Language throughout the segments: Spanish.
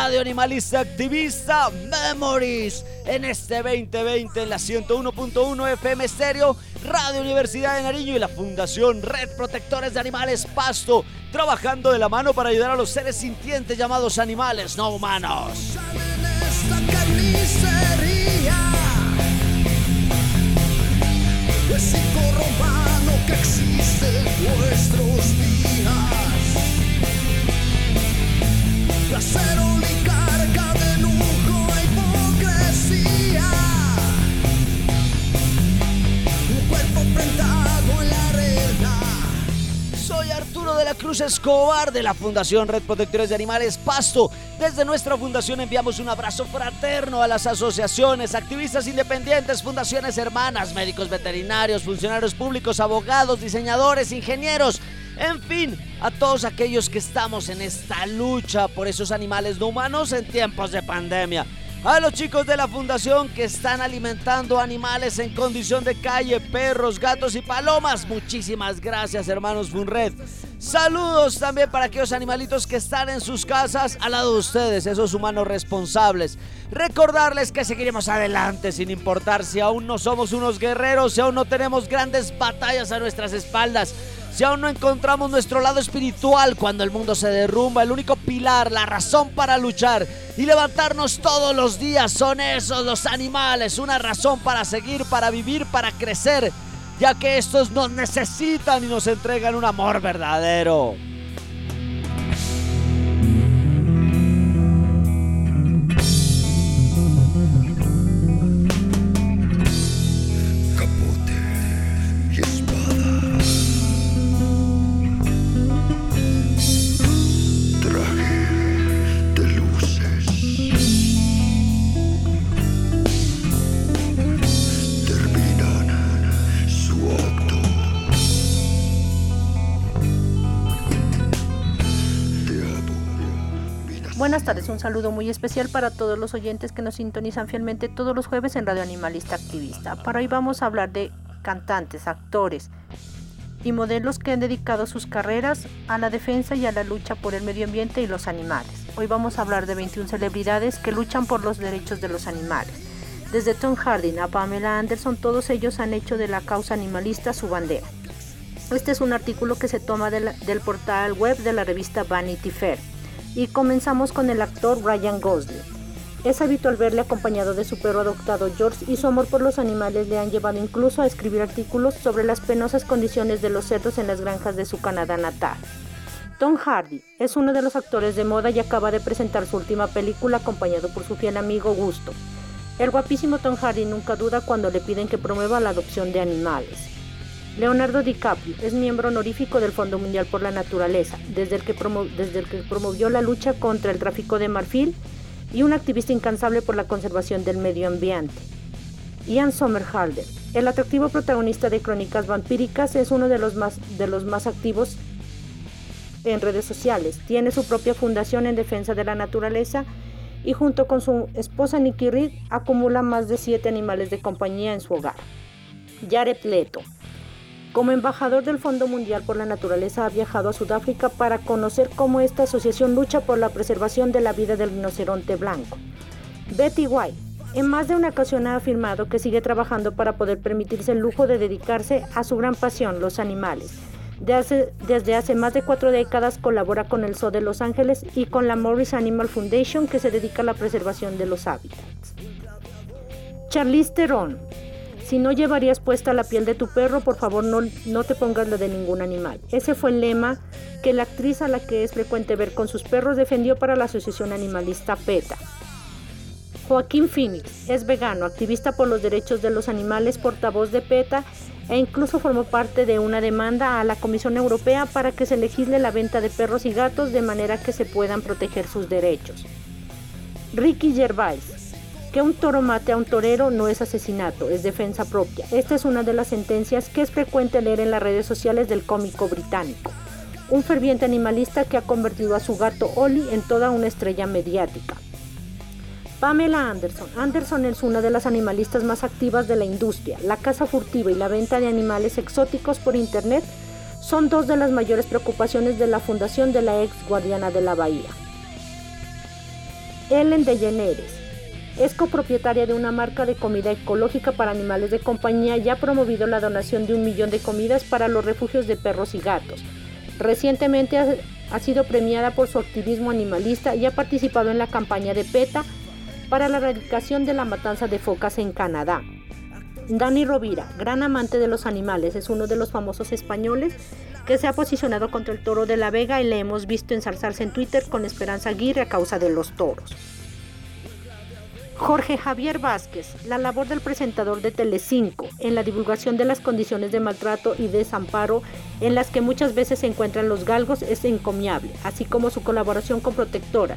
Radio Animalista Activista Memories en este 2020 en la 101.1 FM Stereo, Radio Universidad de Nariño y la Fundación Red Protectores de Animales Pasto, trabajando de la mano para ayudar a los seres sintientes llamados animales no humanos. que existe en días. Cruz Escobar de la Fundación Red Protectores de Animales Pasto. Desde nuestra fundación enviamos un abrazo fraterno a las asociaciones, activistas independientes, fundaciones hermanas, médicos veterinarios, funcionarios públicos, abogados, diseñadores, ingenieros en fin, a todos aquellos que estamos en esta lucha por esos animales no humanos en tiempos de pandemia. A los chicos de la fundación que están alimentando animales en condición de calle, perros, gatos y palomas. Muchísimas gracias, hermanos Funred. Saludos también para aquellos animalitos que están en sus casas al lado de ustedes, esos humanos responsables. Recordarles que seguiremos adelante sin importar si aún no somos unos guerreros, si aún no tenemos grandes batallas a nuestras espaldas. Si aún no encontramos nuestro lado espiritual cuando el mundo se derrumba, el único pilar, la razón para luchar y levantarnos todos los días son esos, los animales, una razón para seguir, para vivir, para crecer, ya que estos nos necesitan y nos entregan un amor verdadero. Buenas tardes, un saludo muy especial para todos los oyentes que nos sintonizan fielmente todos los jueves en Radio Animalista Activista. Para hoy vamos a hablar de cantantes, actores y modelos que han dedicado sus carreras a la defensa y a la lucha por el medio ambiente y los animales. Hoy vamos a hablar de 21 celebridades que luchan por los derechos de los animales. Desde Tom Hardy a Pamela Anderson, todos ellos han hecho de la causa animalista su bandera. Este es un artículo que se toma del portal web de la revista Vanity Fair y comenzamos con el actor Ryan Gosling. Es habitual verle acompañado de su perro adoptado George y su amor por los animales le han llevado incluso a escribir artículos sobre las penosas condiciones de los cerdos en las granjas de su Canadá natal. Tom Hardy es uno de los actores de moda y acaba de presentar su última película acompañado por su fiel amigo Gusto. El guapísimo Tom Hardy nunca duda cuando le piden que promueva la adopción de animales. Leonardo DiCaprio es miembro honorífico del Fondo Mundial por la Naturaleza, desde el, que promovió la lucha contra el tráfico de marfil y un activista incansable por la conservación del medio ambiente. Ian Somerhalder, el atractivo protagonista de Crónicas Vampíricas, es uno de los más, de los más activos en redes sociales. Tiene su propia fundación en defensa de la naturaleza y junto con su esposa Nikki Reed acumula más de siete animales de compañía en su hogar. Jared Leto como embajador del Fondo Mundial por la Naturaleza ha viajado a Sudáfrica para conocer cómo esta asociación lucha por la preservación de la vida del rinoceronte blanco. Betty White En más de una ocasión ha afirmado que sigue trabajando para poder permitirse el lujo de dedicarse a su gran pasión, los animales. desde hace más de cuatro décadas colabora con el Zoo de Los Ángeles y con la Morris Animal Foundation que se dedica a la preservación de los hábitats. Charlize Theron, si no llevarías puesta la piel de tu perro, por favor no, no te pongas la de ningún animal. Ese fue el lema que la actriz a la que es frecuente ver con sus perros defendió para la asociación animalista PETA. Joaquín Phoenix es vegano, activista por los derechos de los animales, portavoz de PETA e incluso formó parte de una demanda a la Comisión Europea para que se legisle la venta de perros y gatos de manera que se puedan proteger sus derechos. Ricky Gervais. Que un toro mate a un torero no es asesinato, es defensa propia. Esta es una de las sentencias que es frecuente leer en las redes sociales del cómico británico. Un ferviente animalista que ha convertido a su gato Oli en toda una estrella mediática. Pamela Anderson. Anderson es una de las animalistas más activas de la industria. La caza furtiva y la venta de animales exóticos por Internet son dos de las mayores preocupaciones de la fundación de la ex guardiana de la bahía. Ellen DeGeneres es copropietaria de una marca de comida ecológica para animales de compañía y ha promovido la donación de un millón de comidas para los refugios de perros y gatos. Recientemente ha, sido premiada por su activismo animalista y ha participado en la campaña de PETA para la erradicación de la matanza de focas en Canadá. Dani Rovira, gran amante de los animales, es uno de los famosos españoles que se ha posicionado contra el toro de la Vega y le hemos visto ensalzarse en Twitter con Esperanza Aguirre a causa de los toros. Jorge Javier Vázquez, la labor del presentador de Telecinco en la divulgación de las condiciones de maltrato y desamparo en las que muchas veces se encuentran los galgos es encomiable, así como su colaboración con Protectora,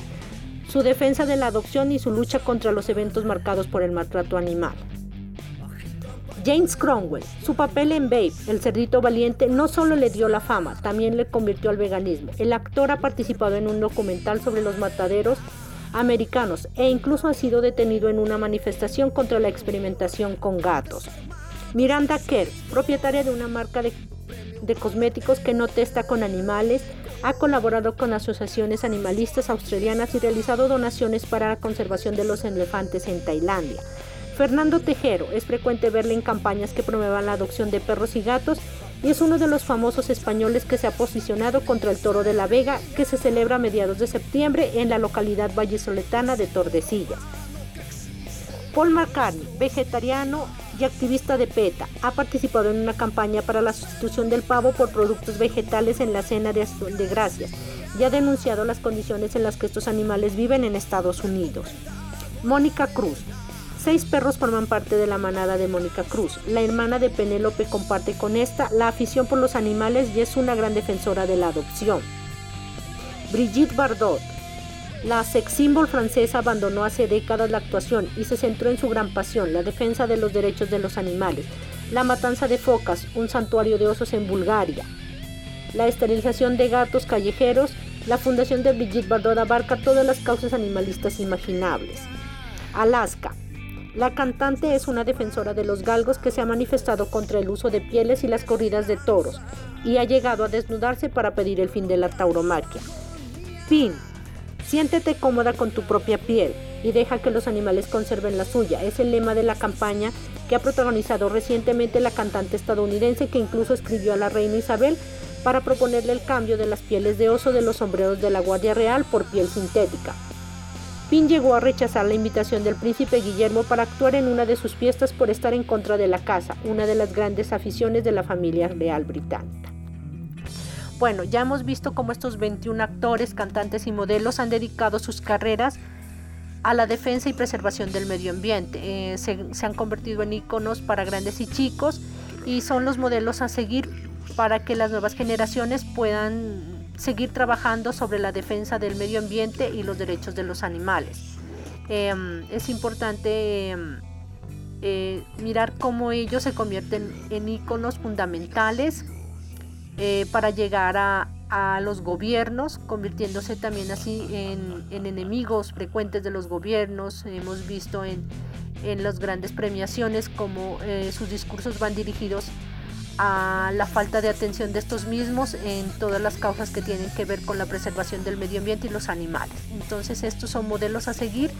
su defensa de la adopción y su lucha contra los eventos marcados por el maltrato animal. James Cromwell, su papel en Babe, el cerdito valiente, no solo le dio la fama, también le convirtió al veganismo. El actor ha participado en un documental sobre los mataderos americanos e incluso ha sido detenido en una manifestación contra la experimentación con gatos. Miranda Kerr, propietaria de una marca de, cosméticos que no testa con animales, ha colaborado con asociaciones animalistas australianas y realizado donaciones para la conservación de los elefantes en Tailandia. Fernando Tejero es frecuente verle en campañas que promuevan la adopción de perros y gatos y es uno de los famosos españoles que se ha posicionado contra el toro de la Vega que se celebra a mediados de septiembre en la localidad vallisoletana de Tordesillas. Paul McCartney, vegetariano y activista de PETA, ha participado en una campaña para la sustitución del pavo por productos vegetales en la cena de acción de gracias y ha denunciado las condiciones en las que estos animales viven en Estados Unidos. Mónica Cruz. Seis perros forman parte de la manada de Mónica Cruz. La hermana de Penélope comparte con esta la afición por los animales y es una gran defensora de la adopción. Brigitte Bardot la sex symbol francesa abandonó hace décadas la actuación y se centró en su gran pasión, la defensa de los derechos de los animales, la matanza de focas, un santuario de osos en Bulgaria, la esterilización de gatos callejeros, la fundación de Brigitte Bardot abarca todas las causas animalistas imaginables. Alaska. La cantante es una defensora de los galgos que se ha manifestado contra el uso de pieles y las corridas de toros y ha llegado a desnudarse para pedir el fin de la tauromaquia. Pin, Siéntete cómoda con tu propia piel y deja que los animales conserven la suya. Es el lema de la campaña que ha protagonizado recientemente la cantante estadounidense que incluso escribió a la reina Isabel para proponerle el cambio de las pieles de oso de los sombreros de la Guardia Real por piel sintética. Pin llegó a rechazar la invitación del príncipe Guillermo para actuar en una de sus fiestas por estar en contra de la caza, una de las grandes aficiones de la familia real británica. Bueno, ya hemos visto cómo estos 21 actores, cantantes y modelos han dedicado sus carreras a la defensa y preservación del medio ambiente. Eh, se, han convertido en íconos para grandes y chicos y son los modelos a seguir para que las nuevas generaciones puedan seguir trabajando sobre la defensa del medio ambiente y los derechos de los animales. Em, es importante em, eh, mirar cómo ellos se convierten en íconos fundamentales eh, para llegar a, los gobiernos, convirtiéndose también así en, enemigos frecuentes de los gobiernos. Hemos visto en, las grandes premiaciones como eh, sus discursos van dirigidos a la falta de atención de estos mismos en todas las causas que tienen que ver con la preservación del medio ambiente y los animales. Entonces estos son modelos a seguir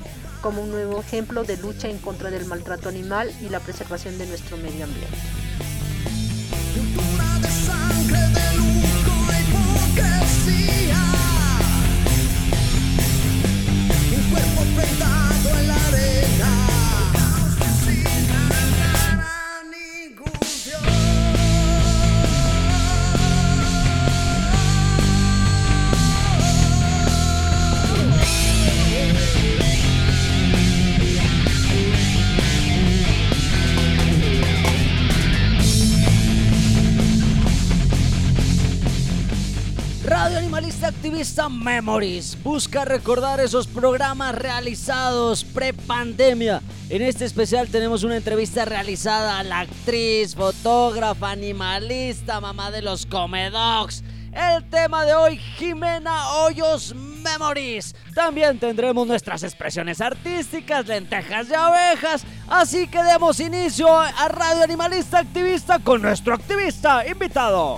como un nuevo ejemplo de lucha en contra del maltrato animal y la preservación de nuestro medio ambiente. Memories busca recordar esos programas realizados pre-pandemia. En este especial tenemos una entrevista realizada a la actriz, fotógrafa, animalista, mamá de los Comedogs. El tema de hoy, Jimena Hoyos Memories. También tendremos nuestras expresiones artísticas, lentejas y abejas. Así que demos inicio a Radio Animalista Activista con nuestro activista invitado.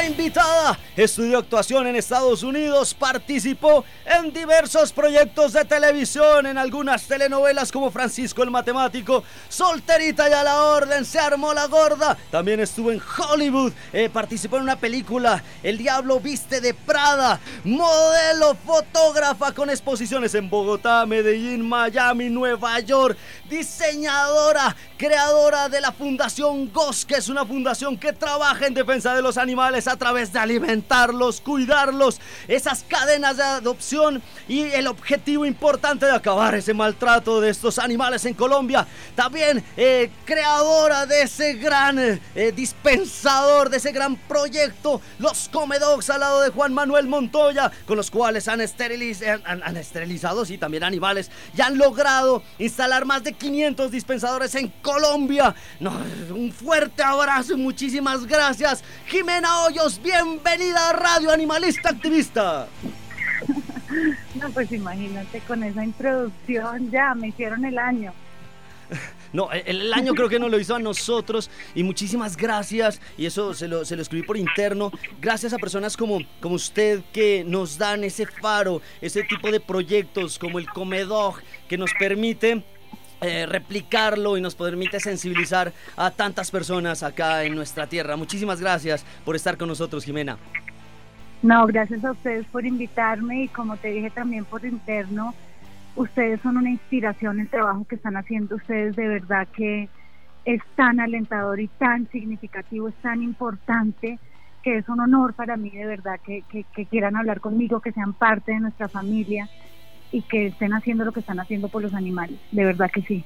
Invitada. Estudió actuación en Estados Unidos, participó en diversos proyectos de televisión, en algunas telenovelas como Francisco el Matemático, Solterita y a la Orden, se armó la gorda. También estuvo en Hollywood, eh, participó en una película, El Diablo Viste de Prada, modelo, fotógrafa con exposiciones en Bogotá, Medellín, Miami, Nueva York, diseñadora, creadora de la Fundación GOS, que es una fundación que trabaja en defensa de los animales a través de alimentarlos, cuidarlos, esas cadenas de adopción y el objetivo importante de acabar ese maltrato de estos animales en Colombia. También eh, creadora de ese gran eh, dispensador, de ese gran proyecto, los Comedogs al lado de Juan Manuel Montoya, con los cuales han, han, esterilizado, sí, también animales, y han logrado instalar más de 500 dispensadores en Colombia. un fuerte abrazo y muchísimas gracias, Jimena. Hoyos, bienvenida a Radio Animalista Activista. No, pues imagínate, con esa introducción ya me hicieron el año. No, el, año creo que nos lo hizo a nosotros y muchísimas gracias, y eso se lo, se lo escribí por interno, gracias a personas como, como usted que nos dan ese faro, ese tipo de proyectos como el Comedog, que nos permite eh, replicarlo y nos permite sensibilizar a tantas personas acá en nuestra tierra. Muchísimas gracias por estar con nosotros, Jimena. No, gracias a ustedes por invitarme y como te dije también por interno, ustedes son una inspiración, el trabajo que están haciendo ustedes de verdad que es tan alentador y tan significativo, es tan importante que es un honor para mí de verdad que, que quieran hablar conmigo, que sean parte de nuestra familia y que estén haciendo lo que están haciendo por los animales, de verdad que sí.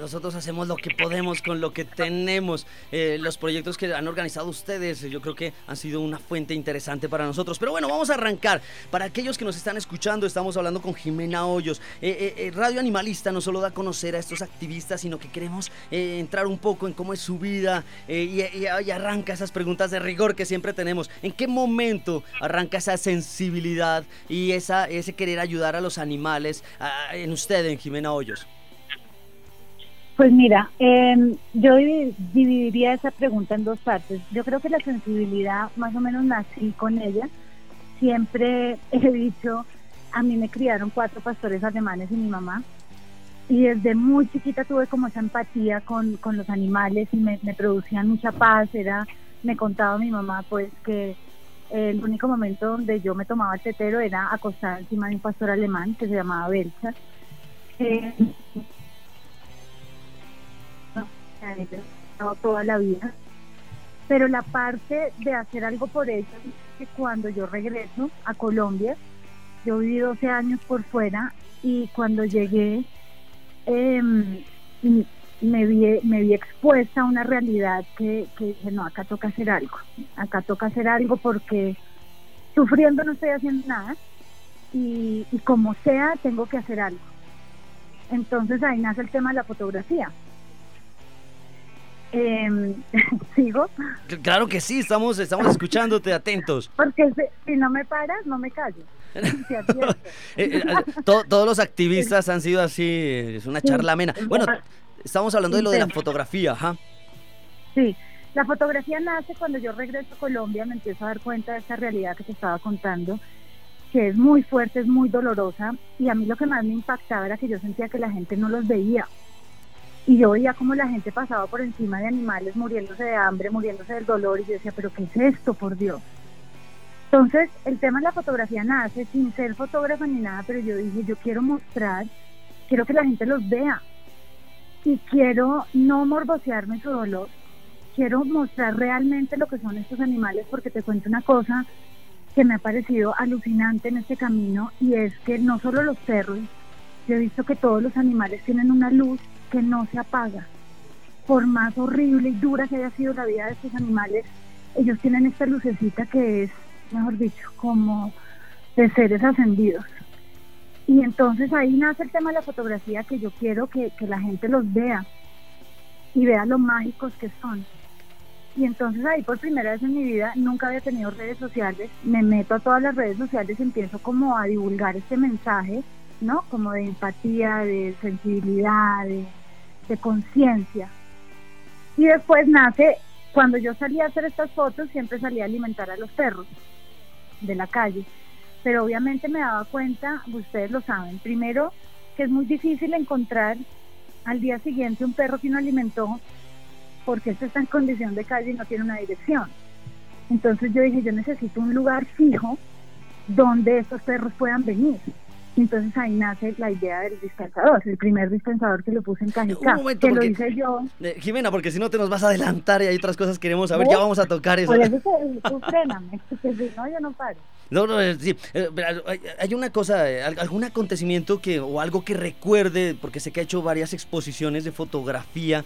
Nosotros hacemos lo que podemos con lo que tenemos. Eh, los proyectos que han organizado ustedes, yo creo que han sido una fuente interesante para nosotros. Pero bueno, vamos a arrancar. Para aquellos que nos están escuchando, estamos hablando con Jimena Hoyos. Eh, eh, Radio Animalista no solo da a conocer a estos activistas, sino que queremos entrar un poco en cómo es su vida y, y, arranca esas preguntas de rigor que siempre tenemos. ¿En qué momento arranca esa sensibilidad y esa, ese querer ayudar a los animales? Animales en usted, en Jimena Hoyos? Pues mira, em, yo dividiría esa pregunta en dos partes. Yo creo que la sensibilidad, más o menos nací con ella. Siempre he dicho, a mí me criaron cuatro pastores alemanes y mi mamá. Y desde muy chiquita tuve como esa empatía con, con los animales y me, me producían mucha paz. Era, me contaba mi mamá pues que el único momento donde yo me tomaba el tetero era acostada encima de un pastor alemán que se llamaba Belcha. Eh, toda la vida. Pero la parte de hacer algo por ellos es que cuando yo regreso a Colombia, yo viví 12 años por fuera y cuando llegué eh, me vi, me vi expuesta a una realidad que, que dije, no, acá toca hacer algo, acá toca hacer algo porque sufriendo no estoy haciendo nada y, como sea tengo que hacer algo. Entonces ahí nace el tema de la fotografía. Em, ¿Sigo? Claro que sí, estamos, estamos escuchándote atentos. Porque si, si no me paras, no me callo. Advierto. Eh, eh, to- todos los activistas han sido así, es una charla amena. Bueno, estamos hablando de lo de la fotografía, ajá. Sí, la fotografía nace cuando yo regreso a Colombia, me empiezo a dar cuenta de esa realidad que te estaba contando, que es muy fuerte, es muy dolorosa, y a mí lo que más me impactaba era que yo sentía que la gente no los veía. Y yo veía como la gente pasaba por encima de animales muriéndose de hambre, muriéndose del dolor, y yo decía, pero ¿qué es esto, por Dios? Entonces, el tema de la fotografía nace sin ser fotógrafa ni nada, pero yo dije, yo quiero mostrar, quiero que la gente los vea, y quiero no morbosearme su dolor, quiero mostrar realmente lo que son estos animales porque te cuento una cosa que me ha parecido alucinante en este camino y es que no solo los perros, yo he visto que todos los animales tienen una luz que no se apaga. Por más horrible y dura que haya sido la vida de estos animales, ellos tienen esta lucecita que es, mejor dicho, como de seres ascendidos. Y entonces ahí nace el tema de la fotografía que yo quiero que, que la gente los vea y vea lo mágicos que son. Y entonces ahí por primera vez en mi vida nunca había tenido redes sociales, me meto a todas las redes sociales y empiezo como a divulgar este mensaje, ¿no? Como de empatía, de sensibilidad, de, de conciencia. Y después nace, cuando yo salía a hacer estas fotos, siempre salía a alimentar a los perros de la calle. Pero obviamente me daba cuenta, ustedes lo saben, primero que es muy difícil encontrar al día siguiente un perro que no alimentó porque este está en condición de calle y no tiene una dirección. Entonces yo dije, yo necesito un lugar fijo donde estos perros puedan venir. Entonces ahí nace la idea del dispensador, el primer dispensador que lo puse en Cajicá, Un momento, que lo porque- hice yo. Eh, Jimena, porque si no te nos vas a adelantar y hay otras cosas que queremos saber, ya vamos a tocar eso. Por eso que tú fréname, porque si no yo no paro. No, no, sí. eh, hay- una cosa, al- algún acontecimiento que o algo que recuerde, porque sé que ha hecho varias exposiciones de fotografía.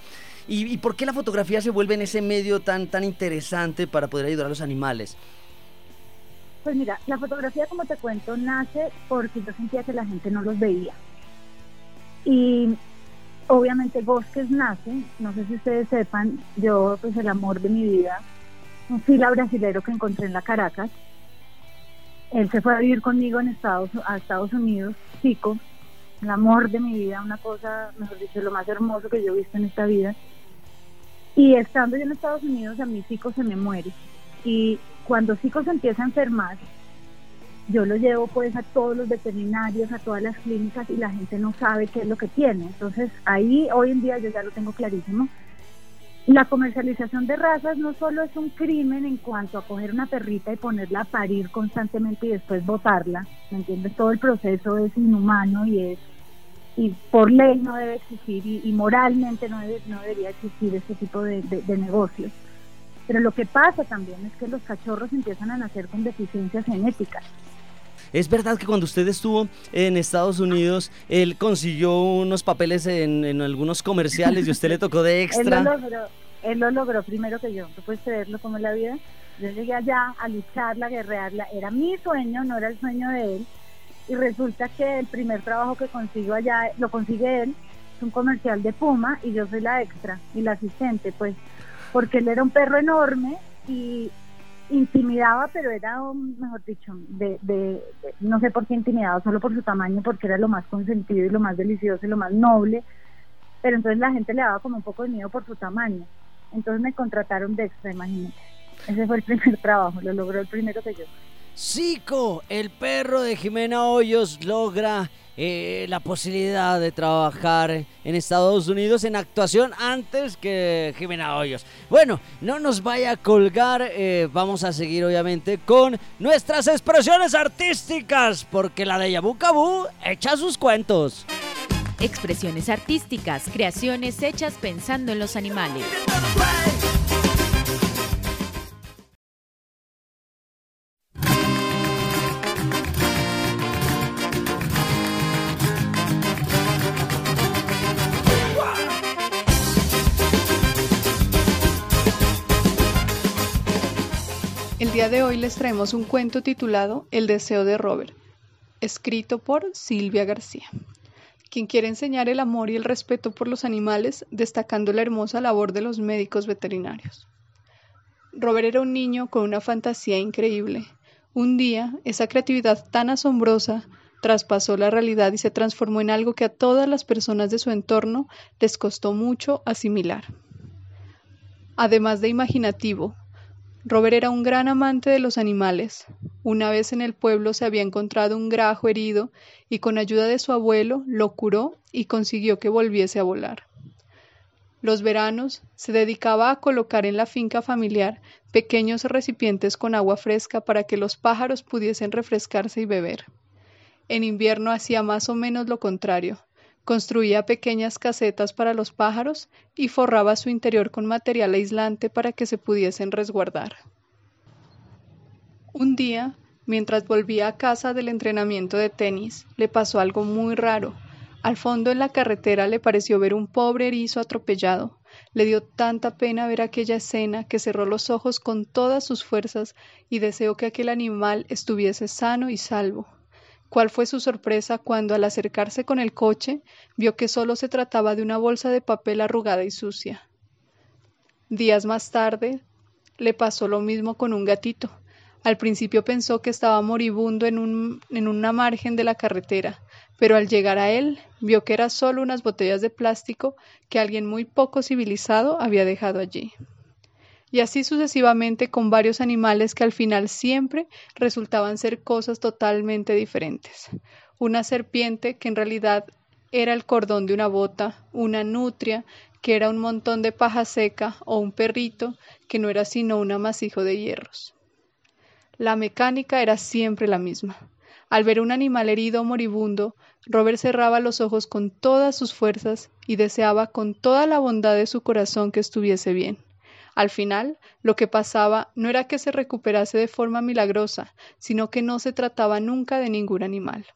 ¿Y, y por qué la fotografía se vuelve en ese medio tan, tan interesante para poder ayudar a los animales? Pues mira, la fotografía, como te cuento, nace porque yo sentía que la gente no los veía. Y obviamente Bosques nace, no sé si ustedes sepan, yo, pues el amor de mi vida, un fila brasilero que encontré en la Caracas. Él se fue a vivir conmigo en Estados, a Estados Unidos, chico, el amor de mi vida, una cosa, mejor dicho, lo más hermoso que yo he visto en esta vida. Y estando yo en Estados Unidos, a mi chico se me muere. Y cuando Zico se empieza a enfermar, yo lo llevo pues a todos los veterinarios, a todas las clínicas y la gente no sabe qué es lo que tiene. Entonces ahí hoy en día yo ya lo tengo clarísimo. La comercialización de razas no solo es un crimen en cuanto a coger una perrita y ponerla a parir constantemente y después botarla, ¿me entiendes? Todo el proceso es inhumano y es y por ley no debe existir y, moralmente no, debe- no debería existir este tipo de, de- de negocios. Pero lo que pasa también es que los cachorros empiezan a nacer con deficiencias genéticas. ¿Es verdad que cuando usted estuvo en Estados Unidos, él consiguió unos papeles en, en algunos comerciales y usted le tocó de Él extra? lo logró, él lo logró primero que yo. ¿Tú puedes creerlo como es la vida? Yo llegué allá a lucharla, a guerrearla. Era mi sueño, no era el sueño de él. Y resulta que el primer trabajo que consigo allá, lo consigue él, es un comercial de Puma y yo soy la extra y la asistente, pues, porque él era un perro enorme y intimidaba, pero era, mejor dicho, de, de- de- no sé por qué intimidaba, solo por su tamaño, porque era lo más consentido y lo más delicioso y lo más noble pero entonces la gente le daba como un poco de miedo por su tamaño. Entonces me contrataron de extra, imagínate. Ese fue el primer trabajo, lo logró el primero que yo. Zico, el perro de Jimena Hoyos, logra eh, la posibilidad de trabajar en Estados Unidos en actuación antes que Jimena Hoyos. Bueno, no nos vaya a colgar, eh, vamos a seguir obviamente con nuestras expresiones artísticas, porque la de Yabu Cabú echa sus cuentos. Expresiones artísticas, creaciones hechas pensando en los animales. El día de hoy les traemos un cuento titulado El deseo de Robert, escrito por Silvia García. quien quiere enseñar el amor y el respeto por los animales, destacando la hermosa labor de los médicos veterinarios. Robert era un niño con una fantasía increíble. Un día, esa creatividad tan asombrosa traspasó la realidad y se transformó en algo que a todas las personas de su entorno les costó mucho asimilar. Además de imaginativo, Robert era un gran amante de los animales. Una vez en el pueblo se había encontrado un grajo herido y con ayuda de su abuelo lo curó y consiguió que volviese a volar. Los veranos se dedicaba a colocar en la finca familiar pequeños recipientes con agua fresca para que los pájaros pudiesen refrescarse y beber. En invierno hacía más o menos lo contrario. Construía pequeñas casetas para los pájaros y forraba su interior con material aislante para que se pudiesen resguardar. Un día, mientras volvía a casa del entrenamiento de tenis, le pasó algo muy raro. Al fondo en la carretera le pareció ver un pobre erizo atropellado. Le dio tanta pena ver aquella escena que cerró los ojos con todas sus fuerzas y deseó que aquel animal estuviese sano y salvo. Cuál fue su sorpresa cuando al acercarse con el coche vio que solo se trataba de una bolsa de papel arrugada y sucia. Días más tarde le pasó lo mismo con un gatito. Al principio pensó que estaba moribundo en, un, en una margen de la carretera, pero al llegar a él vio que era solo unas botellas de plástico que alguien muy poco civilizado había dejado allí y así sucesivamente con varios animales que al final siempre resultaban ser cosas totalmente diferentes. Una serpiente que en realidad era el cordón de una bota, una nutria que era un montón de paja seca o un perrito que no era sino un amasijo de hierros. La mecánica era siempre la misma. Al ver un animal herido o moribundo, Robert cerraba los ojos con todas sus fuerzas y deseaba con toda la bondad de su corazón que estuviese bien. Al final, lo que pasaba no era que se recuperase de forma milagrosa, sino que no se trataba nunca de ningún animal.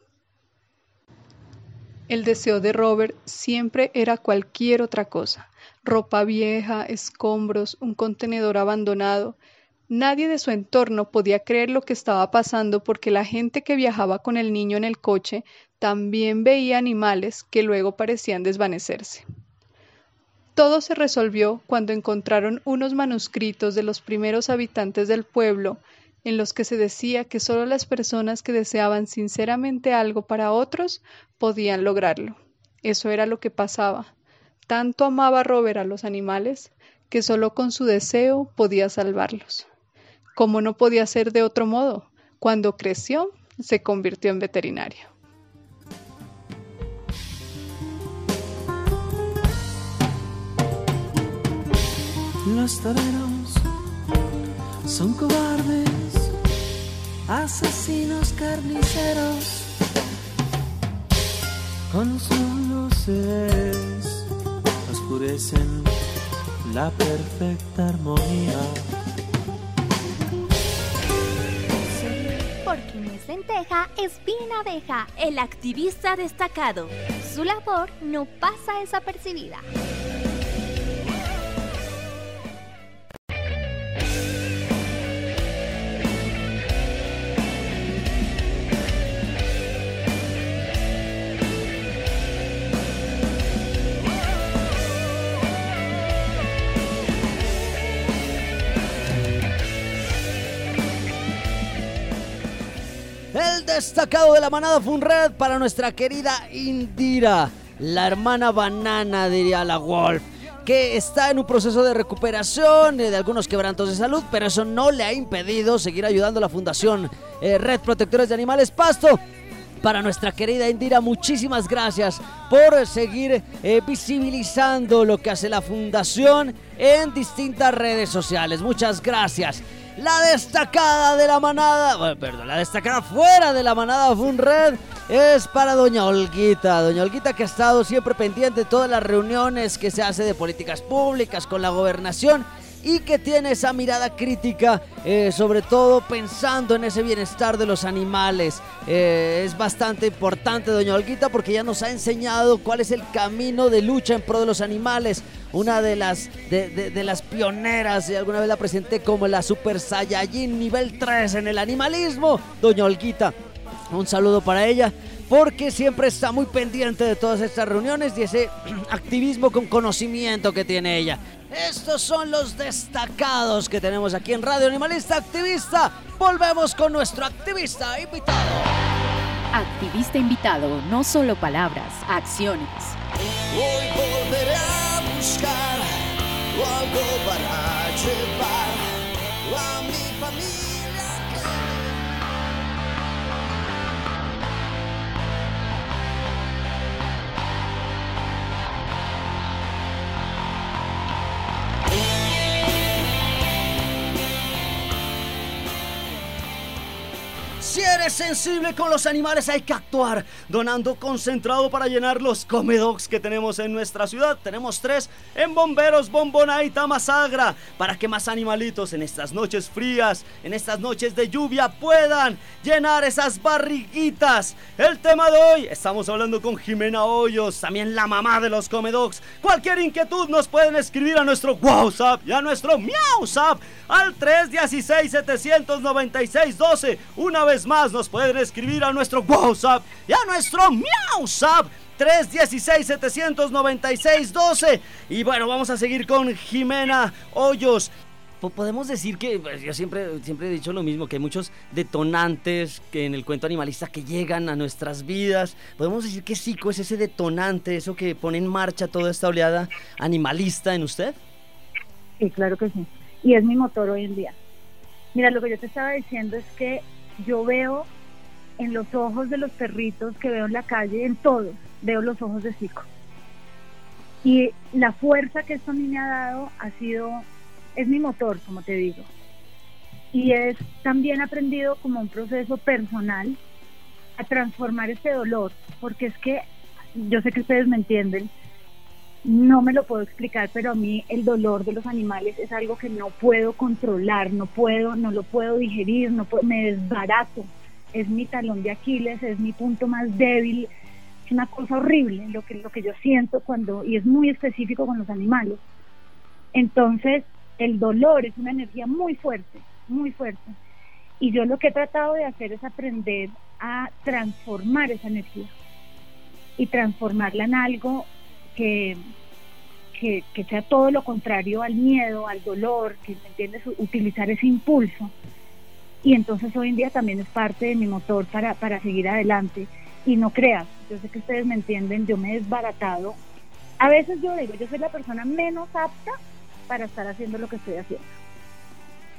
El deseo de Robert siempre era cualquier otra cosa ropa vieja, escombros, un contenedor abandonado. Nadie de su entorno podía creer lo que estaba pasando porque la gente que viajaba con el niño en el coche también veía animales que luego parecían desvanecerse. Todo se resolvió cuando encontraron unos manuscritos de los primeros habitantes del pueblo en los que se decía que solo las personas que deseaban sinceramente algo para otros podían lograrlo. Eso era lo que pasaba. Tanto amaba Robert a los animales que solo con su deseo podía salvarlos. Como no podía ser de otro modo, cuando creció se convirtió en veterinario. Los toreros son cobardes, asesinos carniceros, con sus luces oscurecen la perfecta armonía. Porque es lenteja, es bien abeja, el activista destacado. Su labor no pasa desapercibida. Destacado de la manada Funred para nuestra querida Indira, la hermana banana, diría la Wolf, que está en un proceso de recuperación de algunos quebrantos de salud, pero eso no le ha impedido seguir ayudando a la Fundación eh, Red Protectores de Animales Pasto para nuestra querida Indira. Muchísimas gracias por seguir eh, visibilizando lo que hace la fundación en distintas redes sociales. Muchas gracias. La destacada de la manada, perdón, la destacada fuera de la manada Funred es para Doña Olguita. Doña Olguita que ha estado siempre pendiente de todas las reuniones que se hace de políticas públicas con la gobernación y que tiene esa mirada crítica, eh, sobre todo pensando en ese bienestar de los animales. Eh, es bastante importante, doña Olguita, porque ya nos ha enseñado cuál es el camino de lucha en pro de los animales. Una de las, de, las pioneras, y alguna vez la presenté como la Super Saiyajin nivel 3 en el animalismo, doña Olguita. Un saludo para ella. porque siempre está muy pendiente de todas estas reuniones y ese activismo con conocimiento que tiene ella. Estos son los destacados que tenemos aquí en Radio Animalista Activista. Volvemos con nuestro activista invitado. Activista invitado, no solo palabras, acciones. Hoy volveré a buscar algo para llevar a mi familia. Si eres sensible con los animales hay que actuar, donando concentrado para llenar los comedogs que tenemos en nuestra ciudad. Tenemos tres en Bomberos, Bombona y Tamasagra, para que más animalitos en estas noches frías, en estas noches de lluvia puedan llenar esas barriguitas. El tema de hoy, estamos hablando con Jimena Hoyos, también la mamá de los comedogs. Cualquier inquietud nos pueden escribir a nuestro WhatsApp y a nuestro MiauSap al 316-796-12. Una vez más nos pueden escribir a nuestro WhatsApp y a nuestro MiauSap 316-796-12. Y bueno, vamos a seguir con Jimena Hoyos. Podemos decir que, pues, yo siempre, siempre he dicho lo mismo, que hay muchos detonantes que en el cuento animalista que llegan a nuestras vidas. Podemos decir que Psico es ese detonante, eso que pone en marcha toda esta oleada animalista en usted. Sí, claro que sí. Y es mi motor hoy en día. Mira, lo que yo te estaba diciendo es que yo veo en los ojos de los perritos que veo en la calle, en todos, veo los ojos de Zico. Y la fuerza que esto a mí me ha dado ha sido, es mi motor, como te digo. Y es también aprendido como un proceso personal a transformar este dolor, porque es que yo sé que ustedes me entienden, no me lo puedo explicar, pero a mí el dolor de los animales es algo que no puedo controlar, no puedo, no lo puedo digerir, no me desbarato. Es mi talón de Aquiles, es mi punto más débil. Es una cosa horrible lo que, lo que yo siento cuando, y es muy específico con los animales. Entonces, el dolor es una energía muy fuerte, muy fuerte. Y yo lo que he tratado de hacer es aprender a transformar esa energía y transformarla en algo que, que, sea todo lo contrario al miedo, al dolor, que ¿me entiendes? utilizar ese impulso. Y entonces hoy en día también es parte de mi motor para, para seguir adelante. Y no creas, yo sé que ustedes me entienden, yo me he desbaratado. A veces yo digo, yo soy la persona menos apta para estar haciendo lo que estoy haciendo.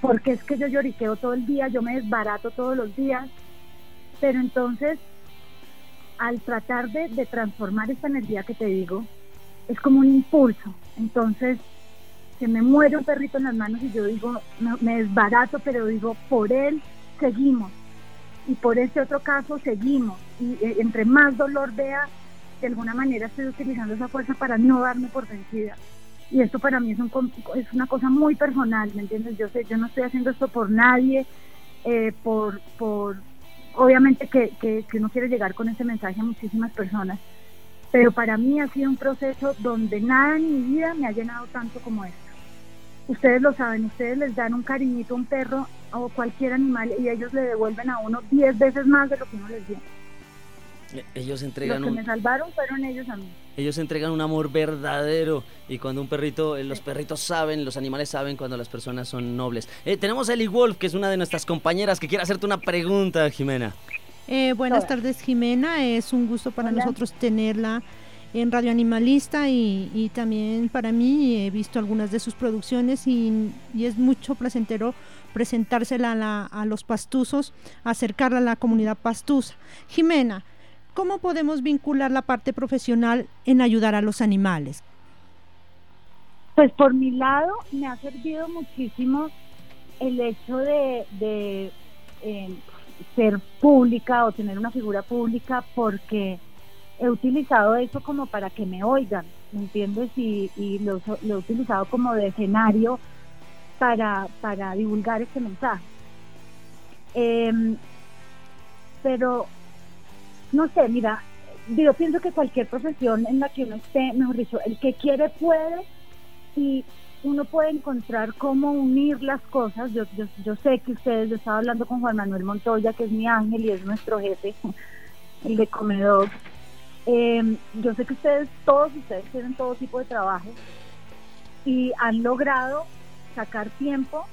Porque es que yo lloriqueo todo el día, yo me desbarato todos los días. Pero entonces, al tratar de, de transformar esta energía que te digo, es como un impulso. Entonces, se me muere un perrito en las manos y yo digo, me, desbarato, pero digo, por él seguimos. Y por este otro caso seguimos. Y eh, entre más dolor vea, de alguna manera estoy utilizando esa fuerza para no darme por vencida. Y esto para mí es, un, es una cosa muy personal, ¿me entiendes? Yo sé, yo no estoy haciendo esto por nadie, eh, por, por, obviamente que, que, que uno quiere llegar con ese mensaje a muchísimas personas, pero para mí ha sido un proceso donde nada en mi vida me ha llenado tanto como esto. Ustedes lo saben, ustedes les dan un cariñito a un perro o cualquier animal y ellos le devuelven a uno 10 veces más de lo que uno les dio. E-, ellos entregan Los que me salvaron fueron ellos a mí. Ellos entregan un amor verdadero y cuando un perrito, eh, los perritos saben, los animales saben cuando las personas son nobles. Eh, tenemos a Ellie Wolf, que es una de nuestras compañeras, que quiere hacerte una pregunta, Jimena. Eh, buenas tardes, Jimena. Es un gusto para nosotros tenerla en Radio Animalista y, también para mí he visto algunas de sus producciones y, es mucho placentero presentársela a, los pastuzos, acercarla a la comunidad pastusa. Jimena, ¿cómo podemos vincular la parte profesional en ayudar a los animales? Pues por mi lado me ha servido muchísimo el hecho de, eh, ser pública o tener una figura pública porque he utilizado eso como para que me oigan, ¿me entiendes? Y, lo, he utilizado como de escenario para, para divulgar este mensaje. Em, pero, no sé, mira, yo pienso que cualquier profesión en la que uno esté, mejor dicho, el que quiere puede y uno puede encontrar cómo unir las cosas. Yo, yo, sé que ustedes, yo estaba hablando con Juan Manuel Montoya, que es mi ángel y es nuestro jefe, el de Comedor. Eh, yo sé que ustedes, todos ustedes tienen todo tipo de trabajo y han logrado sacar tiempo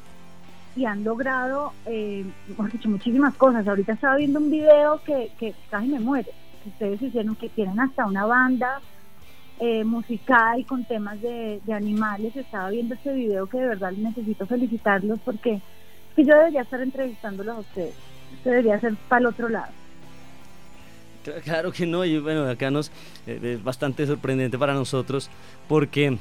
y han logrado, eh, dicho, muchísimas cosas. Ahorita estaba viendo un video que, que casi me muere. Ustedes hicieron que tienen hasta una banda eh, musical con temas de, animales. Estaba viendo este video que de verdad necesito felicitarlos porque que yo debería estar entrevistándolos a ustedes. Esto debería ser para el otro lado. Claro que no, y bueno, acá nos eh, es bastante sorprendente para nosotros porque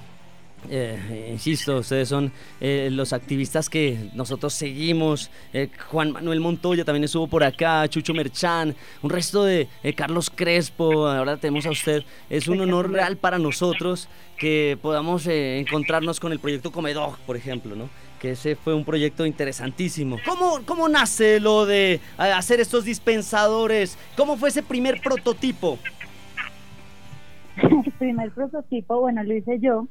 eh, insisto, ustedes son eh, los activistas que nosotros seguimos. Eh, Juan Manuel Montoya también estuvo por acá, Chucho Merchán, un resto de Carlos Crespo. Ahora tenemos a usted. Es un honor real para nosotros que podamos encontrarnos con el proyecto Comedog, por ejemplo, ¿no? Que ese fue un proyecto interesantísimo. ¿Cómo, cómo nace lo de hacer estos dispensadores? ¿Cómo fue ese primer prototipo? el primer prototipo, bueno, lo hice yo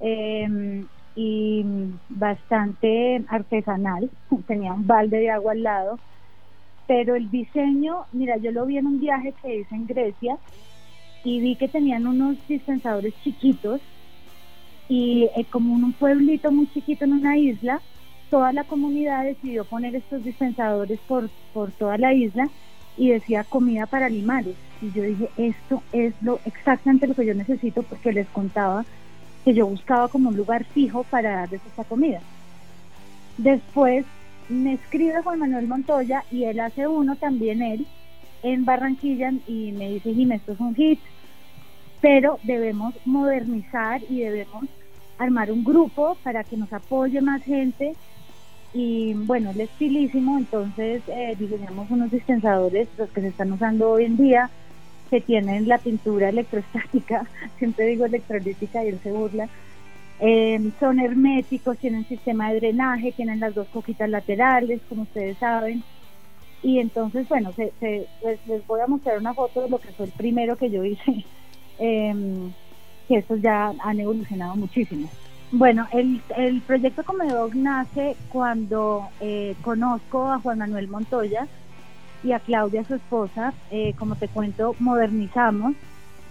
eh, y bastante artesanal. Tenía un balde de agua al lado. Pero el diseño, mira, yo lo vi en un viaje que hice en Grecia y vi que tenían unos dispensadores chiquitos y eh, como en un pueblito muy chiquito en una isla, toda la comunidad decidió poner estos dispensadores por, por toda la isla y decía comida para animales. Y yo dije, esto es lo exactamente lo que yo necesito porque les contaba que yo buscaba como un lugar fijo para darles esa comida. Después me escribe Juan Manuel Montoya y él hace uno también él en Barranquilla y me dice, Jimé, esto es un hit, pero debemos modernizar y debemos armar un grupo para que nos apoye más gente y bueno, es pilísimo, entonces eh, diseñamos unos dispensadores, los que se están usando hoy en día, que tienen la pintura electrostática, siempre digo electrolítica y él se burla, em, son herméticos, tienen sistema de drenaje, tienen las dos coquitas laterales, como ustedes saben. Y entonces, bueno, se, les, voy a mostrar una foto de lo que fue el primero que yo hice, em, que estos ya han evolucionado muchísimo. Bueno, el, el proyecto Comedog nace cuando eh, conozco a Juan Manuel Montoya, y a Claudia, su esposa, eh, como te cuento, modernizamos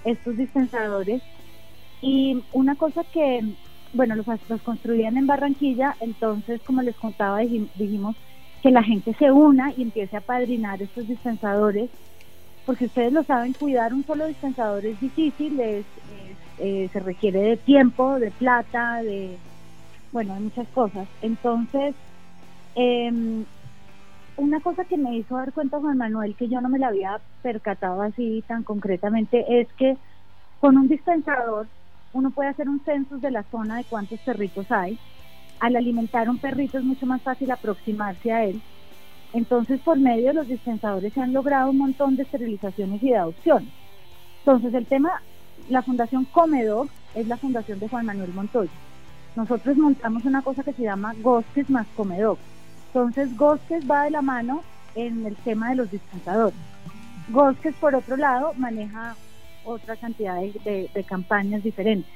estos dispensadores. Y una cosa que, bueno, los, construían en Barranquilla, entonces, como les contaba, dijimos que la gente se una y empiece a padrinar estos dispensadores, porque ustedes lo saben, cuidar un solo dispensador es difícil, es, eh, se requiere de tiempo, de plata, de, bueno, de muchas cosas. Entonces, eh, una cosa que me hizo dar cuenta Juan Manuel, que yo no me la había percatado así tan concretamente, es que con un dispensador uno puede hacer un census de la zona de cuántos perritos hay. Al alimentar un perrito es mucho más fácil aproximarse a él. Entonces, por medio de los dispensadores se han logrado un montón de esterilizaciones y de adopciones. Entonces, el tema, la Fundación Comedor es la fundación de Juan Manuel Montoya. Nosotros montamos una cosa que se llama Gostes más Comedor entonces, Gosques va de la mano en el tema de los dispensadores. Gosques, por otro lado, maneja otra cantidad de, campañas diferentes.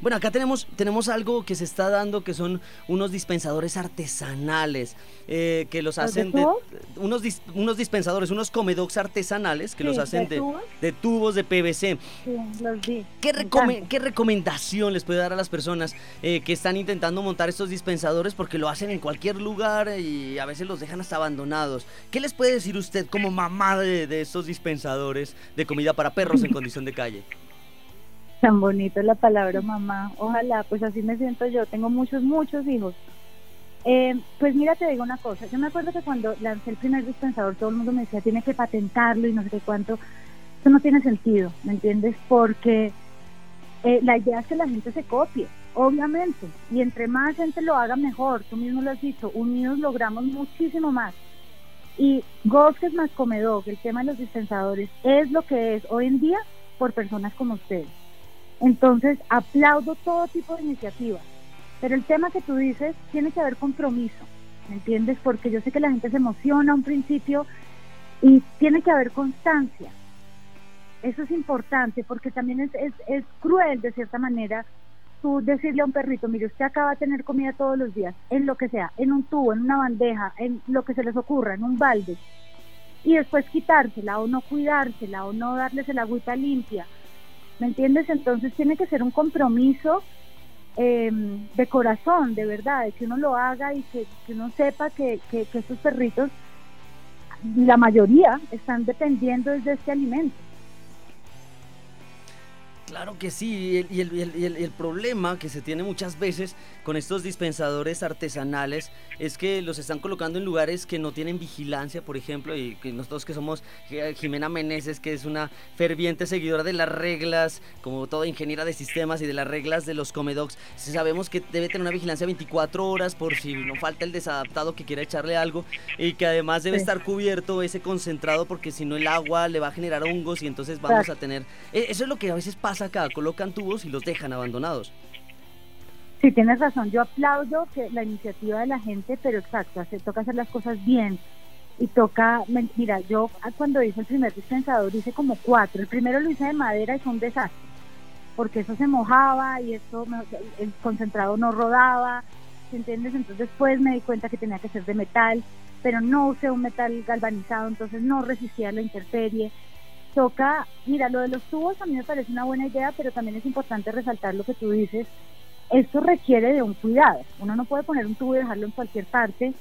Bueno, acá tenemos, tenemos algo que se está dando que son unos dispensadores artesanales eh, que los hacen de, unos, unos dispensadores, unos comedox artesanales que los hacen de, de, tubos de PVC. Sí, los vi. ¿Qué, ¿Qué, recomendación les puede dar a las personas eh, que están intentando montar estos dispensadores porque lo hacen en cualquier lugar y a veces los dejan hasta abandonados? ¿Qué les puede decir usted como mamá de, de estos dispensadores de comida para perros en condición de calle? Tan bonito la palabra mamá. Ojalá, pues así me siento yo. Tengo muchos, muchos hijos. Eh, pues mira, te digo una cosa. Yo me acuerdo que cuando lancé el primer dispensador, todo el mundo me decía, tiene que patentarlo y no sé qué cuánto. Eso no tiene sentido, ¿me entiendes? Porque eh, la idea es que la gente se copie, obviamente. Y entre más gente lo haga, mejor. Tú mismo lo has dicho, unidos logramos muchísimo más. Y Gosques más Comedor, el tema de los dispensadores, es lo que es hoy en día por personas como ustedes. Entonces, aplaudo todo tipo de iniciativas, pero el tema que tú dices tiene que haber compromiso, ¿me entiendes? Porque yo sé que la gente se emociona a un principio y tiene que haber constancia. Eso es importante porque también es, es, cruel de cierta manera tú decirle a un perrito, mire, usted acaba de tener comida todos los días, en lo que sea, en un tubo, en una bandeja, en lo que se les ocurra, en un balde, y después quitársela o no cuidársela o no darles el agüita limpia. ¿Me entiendes? Entonces tiene que ser un compromiso em, de corazón, de verdad, de que uno lo haga y que, uno sepa que, que, que estos perritos, la mayoría, están dependiendo de este alimento. Claro que sí, y el, y, el, y, el, el, problema que se tiene muchas veces con estos dispensadores artesanales es que los están colocando en lugares que no tienen vigilancia, por ejemplo, y que nosotros que somos Jimena Meneses, que es una ferviente seguidora de las reglas, como toda ingeniera de sistemas y de las reglas de los comedogs, sabemos que debe tener una vigilancia 24 horas por si no falta el desadaptado que quiera echarle algo, y que además debe estar cubierto ese concentrado porque si no el agua le va a generar hongos y entonces vamos a tener... E, eso es lo que a veces pasa acá, colocan tubos y los dejan abandonados. Sí, tienes razón. Yo aplaudo que la iniciativa de la gente, pero exacto, se toca hacer las cosas bien y toca, mira, yo cuando hice el primer dispensador hice como cuatro. El primero lo hice de madera y fue un desastre, porque eso se mojaba y eso el concentrado no rodaba, ¿entiendes? Entonces después me di cuenta que tenía que ser de metal, pero no usé un metal galvanizado, entonces no resistía la intemperie. Toca, mira, lo de los tubos a mí me parece una buena idea, pero también es importante resaltar lo que tú dices, esto requiere de un cuidado. Uno no puede poner un tubo y dejarlo en cualquier parte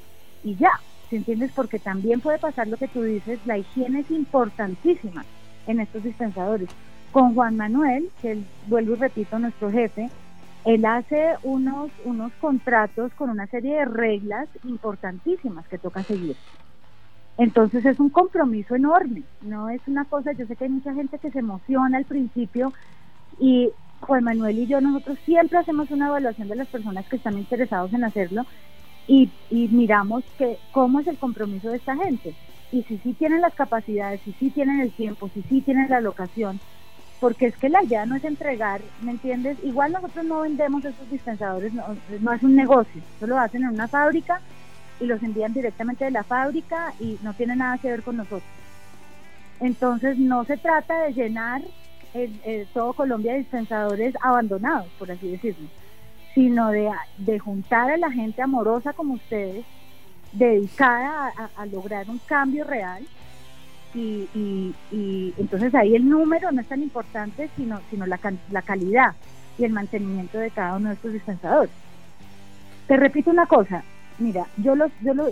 y ya, ¿se entiendes? Porque también puede pasar lo que tú dices, la higiene es importantísima en estos dispensadores. Con Juan Manuel, que vuelvo y repito, nuestro jefe, él hace unos, unos contratos con una serie de reglas importantísimas que toca seguir. Entonces es un compromiso enorme, no es una cosa, yo sé que hay mucha gente que se emociona al principio y Juan Manuel y yo, nosotros siempre hacemos una evaluación de las personas que están interesados en hacerlo y, miramos que cómo es el compromiso de esta gente y si sí tienen las capacidades, si sí tienen el tiempo, si sí tienen la locación, porque es que la idea no es entregar, ¿me entiendes? Igual nosotros no vendemos esos dispensadores, no, no es un negocio, eso lo hacen en una fábrica y los envían directamente de la fábrica y no tiene nada que ver con nosotros. Entonces no se trata de llenar todo Colombia dispensadores abandonados, por así decirlo, sino de, de juntar a la gente amorosa como ustedes, dedicada a, lograr un cambio real. Y, y, entonces ahí el número no es tan importante, sino, sino la, la calidad y el mantenimiento de cada uno de estos dispensadores. Te repito una cosa, mira, yo lo, yo lo,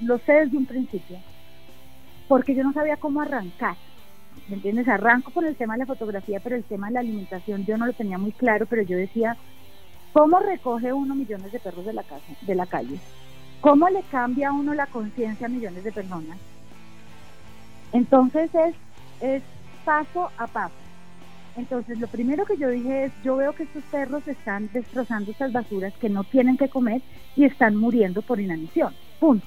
lo sé desde un principio, porque yo no sabía cómo arrancar. ¿me entiendes? Arranco con el tema de la fotografía, pero el tema de la alimentación yo no lo tenía muy claro, pero yo decía, ¿cómo recoge uno millones de perros de la casa, de la calle? ¿Cómo le cambia a uno la conciencia a millones de personas? Entonces es, es paso a paso. Entonces lo primero que yo dije es, yo veo que estos perros están destrozando estas basuras que no tienen que comer y están muriendo por inanición. Punto.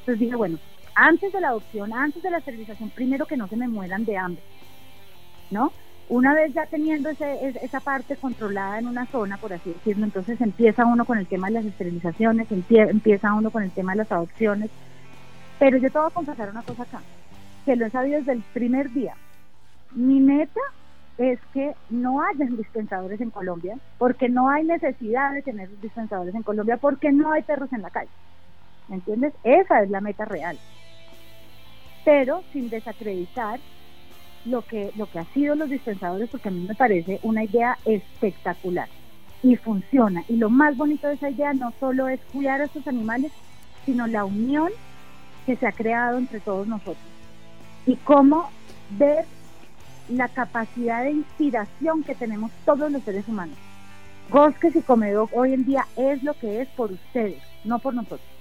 Entonces dije, bueno, antes de la adopción, antes de la esterilización, primero que no se me mueran de hambre, ¿no? Una vez ya teniendo esa parte controlada en una zona, por así decirlo, entonces empieza uno con el tema de las esterilizaciones, empieza uno con el tema de las adopciones, pero yo te voy a confesar una cosa acá, que lo he sabido desde el primer día. Mi meta es que no haya dispensadores en Colombia, porque no hay necesidad de tener dispensadores en Colombia, porque no hay perros en la calle. ¿Me entiendes? Esa es la meta real pero sin desacreditar lo que, lo que ha sido los dispensadores, porque a mí me parece una idea espectacular y funciona. Y lo más bonito de esa idea no solo es cuidar a estos animales, sino la unión que se ha creado entre todos nosotros. Y cómo ver la capacidad de inspiración que tenemos todos los seres humanos. Bosques y Comedor hoy en día es lo que es por ustedes, no por nosotros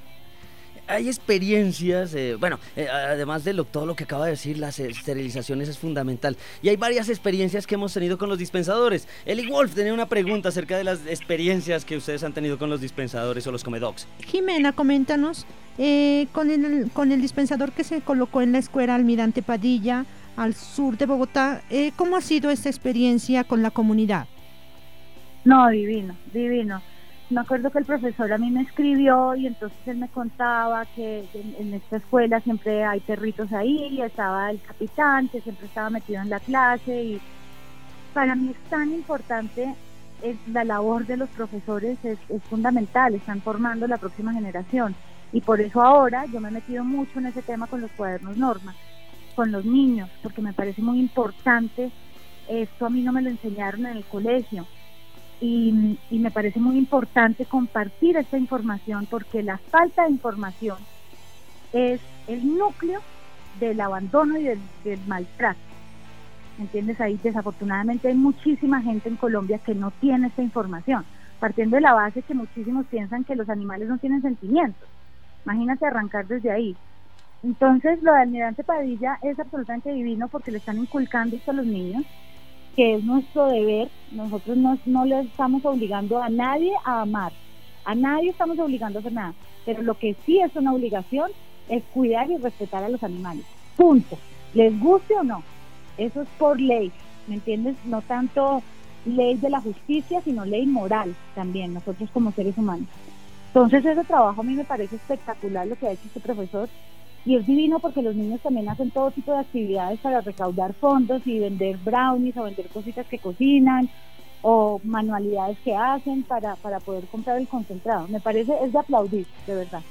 hay experiencias, eh, bueno, eh, además de todo lo que acaba de decir, las esterilizaciones es fundamental. Y hay varias experiencias que hemos tenido con los dispensadores. Eli Wolf tenía una pregunta acerca de las experiencias que ustedes han tenido con los dispensadores o los comedogs. Jimena, coméntanos, eh, con, el, con el dispensador que se colocó en la escuela Almirante Padilla, al sur de Bogotá, ¿cómo ha sido esta experiencia con la comunidad? No, divino, divino. Me acuerdo que el profesor a mí me escribió y entonces él me contaba que en, esta escuela siempre hay perritos ahí, y estaba el capitán que siempre estaba metido en la clase y para mí es tan importante la labor de los profesores es, es fundamental, están formando la próxima generación. Y por eso ahora yo me he metido mucho en ese tema con los cuadernos norma con los niños, porque me parece muy importante. Esto a mí no me lo enseñaron en el colegio. Y, y me parece muy importante compartir esta información porque la falta de información es el núcleo del abandono y del, del maltrato. ¿Entiendes? Ahí desafortunadamente hay muchísima gente en Colombia que no tiene esta información, partiendo de la base que muchísimos piensan que los animales no tienen sentimientos. Imagínate arrancar desde ahí. Entonces, lo de Almirante Padilla es absolutamente divino porque le están inculcando esto a los niños, que es nuestro deber. Nosotros no, no le estamos obligando a nadie a amar, a nadie estamos obligando a hacer nada, pero lo que sí es una obligación es cuidar y respetar a los animales. Punto. Les guste o no. Eso es por ley, ¿me entiendes? No tanto ley de la justicia, sino ley moral también, nosotros como seres humanos. Entonces ese trabajo a mí me parece espectacular lo que ha hecho este profesor y es divino porque los niños también hacen todo tipo de actividades para recaudar fondos y vender brownies o vender cositas que cocinan o manualidades que hacen para, para poder comprar el concentrado. Me parece, es de aplaudir, de verdad.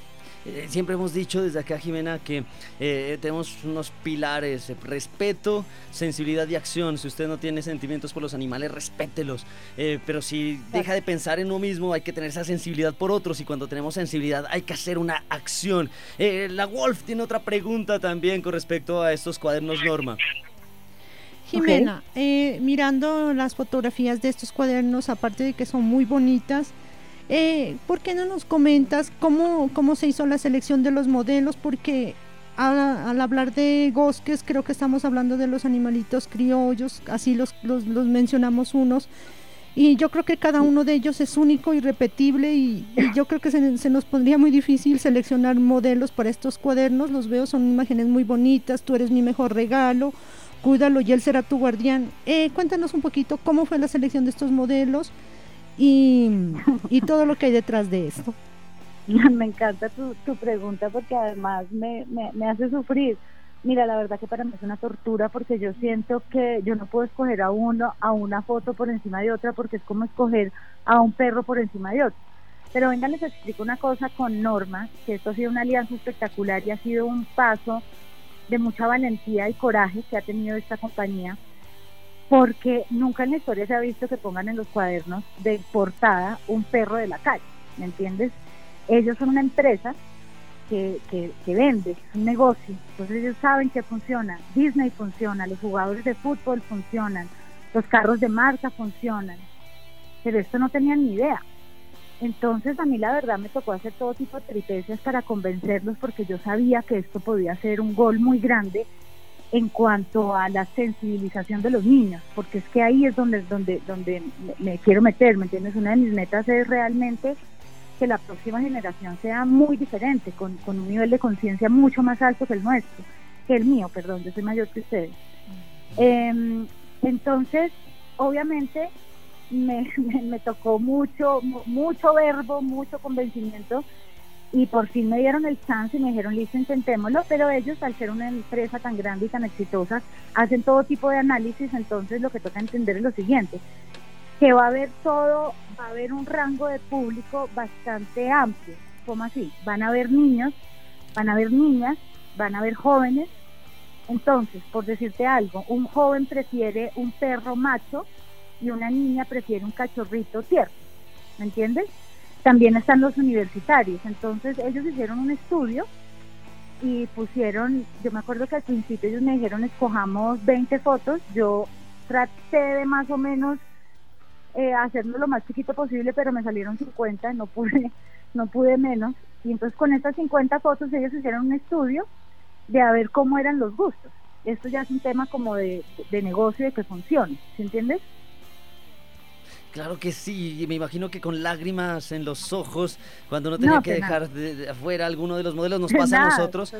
Eh, siempre hemos dicho desde acá, Jimena, que eh, tenemos unos pilares, eh, respeto, sensibilidad y acción. Si usted no tiene sentimientos por los animales, respételos. pero si deja de pensar en uno mismo, hay que tener esa sensibilidad por otros. Y cuando tenemos sensibilidad, hay que hacer una acción. la Wolf tiene otra pregunta también con respecto a estos cuadernos Norma. Jimena, mirando las fotografías de estos cuadernos, aparte de que son muy bonitas, eh, ¿Por qué no nos comentas cómo, cómo se hizo la selección de los modelos? Porque al, hablar de bosques creo que estamos hablando de los animalitos criollos, así los, los, mencionamos unos. Y yo creo que cada uno de ellos es único, irrepetible y, y yo creo que se, nos pondría muy difícil seleccionar modelos para estos cuadernos. Los veo, son imágenes muy bonitas, tú eres mi mejor regalo, cuídalo y él será tu guardián. Eh, cuéntanos un poquito cómo fue la selección de estos modelos y, y todo lo que hay detrás de esto. Me encanta tu, tu pregunta porque además me, me, hace sufrir. Mira, la verdad que para mí es una tortura porque yo siento que yo no puedo escoger a uno, a una foto por encima de otra porque es como escoger a un perro por encima de otro. Pero venga, les explico una cosa con Norma, que esto ha sido una alianza espectacular y ha sido un paso de mucha valentía y coraje que ha tenido esta compañía porque nunca en la historia se ha visto que pongan en los cuadernos de portada un perro de la calle, ¿me entiendes? Ellos son una empresa que, que, que vende, un negocio, entonces ellos saben que funciona, Disney funciona, los jugadores de fútbol funcionan, los carros de marca funcionan, pero esto no tenían ni idea. Entonces a mí la verdad me tocó hacer todo tipo de tristezas para convencerlos porque yo sabía que esto podía ser un gol muy grande en cuanto a la sensibilización de los niños, porque es que ahí es donde, donde, donde me, quiero meter, ¿me entiendes? Una de mis metas es realmente que la próxima generación sea muy diferente, con, un nivel de conciencia mucho más alto que el nuestro, que el mío, perdón, yo soy mayor que ustedes. Em, entonces, obviamente, me, me, tocó mucho, mucho verbo, mucho convencimiento y por fin me dieron el chance y me dijeron, listo, intentémoslo, pero ellos al ser una empresa tan grande y tan exitosa, hacen todo tipo de análisis, entonces lo que toca entender es lo siguiente, que va a haber todo, va a haber un rango de público bastante amplio, como así, van a haber niños, van a haber niñas, van a haber jóvenes, entonces, por decirte algo, un joven prefiere un perro macho y una niña prefiere un cachorrito tierno, ¿me entiendes? También están los universitarios, entonces ellos hicieron un estudio y pusieron, yo me acuerdo que al principio ellos me dijeron escojamos 20 fotos, yo traté de más o menos eh, hacerlo lo más chiquito posible, pero me salieron 50, no pude, no pude menos, y entonces con estas 50 fotos ellos hicieron un estudio de a ver cómo eran los gustos. Esto ya es un tema como de, de negocio y de que funcione, ¿se entiendes? Claro que sí, me imagino que con lágrimas en los ojos, cuando uno tenía que dejar de, afuera alguno de los modelos, nos pasa a nosotros.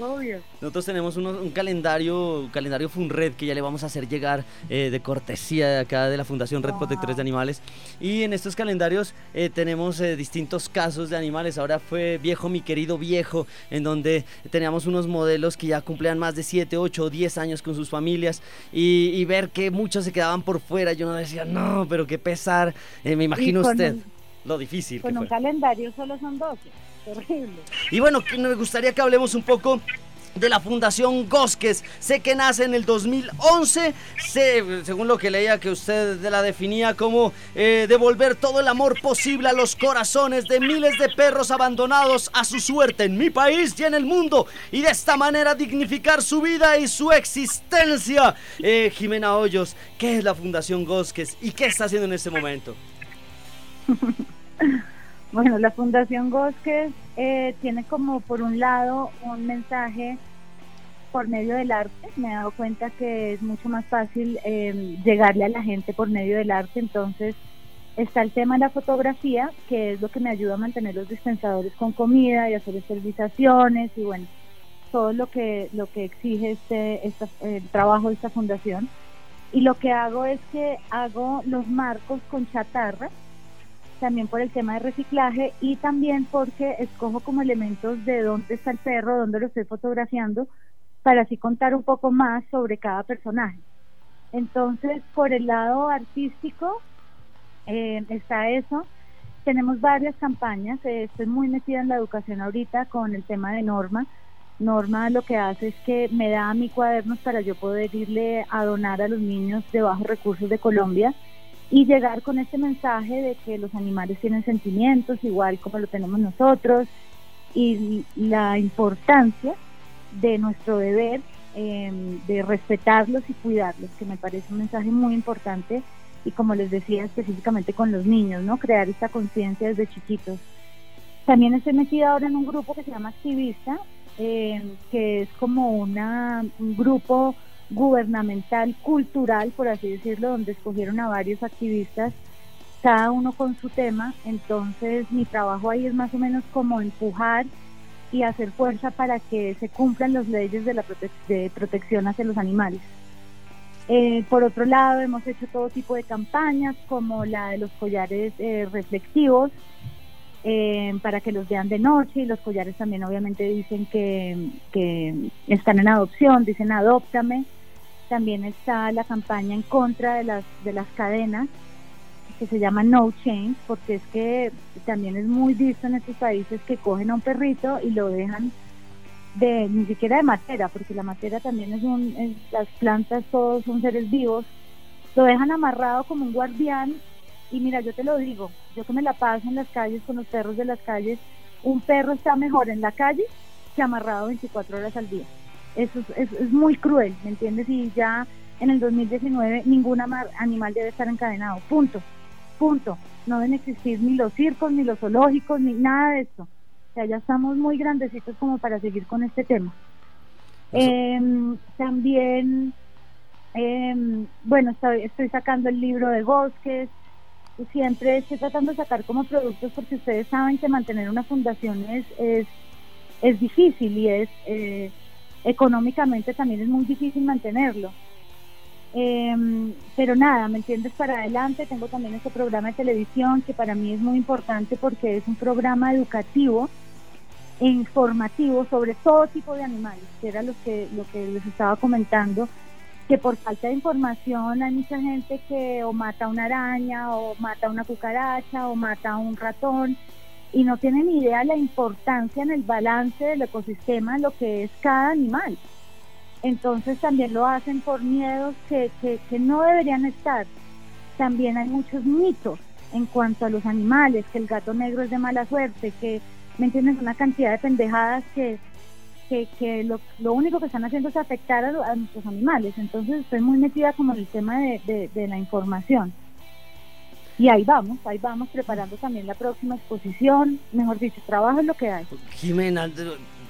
Nosotros tenemos un calendario, un calendario Funred que ya le vamos a hacer llegar eh, de cortesía de acá de la Fundación Red Protectores de Animales. Y en estos calendarios eh, tenemos eh, distintos casos de animales. Ahora fue viejo, mi querido viejo, en donde teníamos unos modelos que ya cumplían más de 7, 8 o 10 años con sus familias y, y ver que muchos se quedaban por fuera. Yo no decía, no, pero qué pesar eh, me imagino usted lo difícil. Con un calendario solo son 12. Terrible. Y bueno, me gustaría que hablemos un poco de la Fundación Gosques. Sé que nace en el 2011, sé, según lo que leía que usted la definía como eh, devolver todo el amor posible a los corazones de miles de perros abandonados a su suerte en mi país y en el mundo y de esta manera dignificar su vida y su existencia. Eh, Jimena Hoyos, ¿qué es la Fundación Gosques y qué está haciendo en este momento? Bueno, la Fundación Bosques eh, tiene como por un lado un mensaje por medio del arte. Me he dado cuenta que es mucho más fácil em, llegarle a la gente por medio del arte. Entonces está el tema de la fotografía, que es lo que me ayuda a mantener los dispensadores con comida y hacer esterilizaciones y bueno, todo lo que lo que exige este, el trabajo de esta fundación. Y lo que hago es que hago los marcos con chatarra también por el tema de reciclaje y también porque escojo como elementos de dónde está el perro, dónde lo estoy fotografiando, para así contar un poco más sobre cada personaje. Entonces, por el lado artístico eh, está eso. Tenemos varias campañas. Eh, estoy muy metida en la educación ahorita con el tema de Norma. Norma lo que hace es que me da mi cuadernos para yo poder irle a donar a los niños de bajos recursos de Colombia y llegar con este mensaje de que los animales tienen sentimientos igual como lo tenemos nosotros y la importancia de nuestro deber em, de respetarlos y cuidarlos, que me parece un mensaje muy importante y como les decía específicamente con los niños, ¿no? Crear esta conciencia desde chiquitos. También estoy metida ahora en un grupo que se llama Activista, em, que es como una, un grupo gubernamental, cultural, por así decirlo, donde escogieron a varios activistas, cada uno con su tema. Entonces mi trabajo ahí es más o menos como empujar y hacer fuerza para que se cumplan las leyes de, la de protección hacia los animales. Eh, por otro lado, hemos hecho todo tipo de campañas, como la de los collares eh, reflectivos, eh, para que los vean de noche, y los collares también obviamente dicen que, que están en adopción, dicen adóptame. También está la campaña en contra de las, de las cadenas, que se llama No Change, porque es que también es muy visto en estos países que cogen a un perrito y lo dejan de ni siquiera de materia, porque la materia también es un, las plantas todos son seres vivos, lo dejan amarrado como un guardián y mira, yo te lo digo, yo que me la paso en las calles con los perros de las calles, un perro está mejor en la calle que amarrado 24 horas al día eso es, es, muy cruel, ¿me entiendes? Y ya en el 2019 ningún animal debe estar encadenado, punto, punto. No deben existir ni los circos, ni los zoológicos, ni nada de esto. O sea, ya estamos muy grandecitos como para seguir con este tema. Em, también, em, bueno, estoy, estoy sacando el libro de bosques, siempre estoy tratando de sacar como productos porque ustedes saben que mantener una fundación es, es, difícil y es... Eh, económicamente también es muy difícil mantenerlo. Em, pero nada, ¿me entiendes? Para adelante tengo también este programa de televisión que para mí es muy importante porque es un programa educativo e informativo sobre todo tipo de animales, que era lo que, lo que les estaba comentando, que por falta de información hay mucha gente que o mata una araña o mata una cucaracha o mata un ratón y no tienen idea de la importancia en el balance del ecosistema lo que es cada animal. Entonces también lo hacen por miedos que, que, no deberían estar. También hay muchos mitos en cuanto a los animales, que el gato negro es de mala suerte, que, ¿me entiendes? Una cantidad de pendejadas que, que, lo, lo, único que están haciendo es afectar a, nuestros animales. Entonces estoy muy metida como en el tema de, de la información. Y ahí vamos, ahí vamos preparando también la próxima exposición. Mejor dicho, trabajo es lo que hay. Jimena,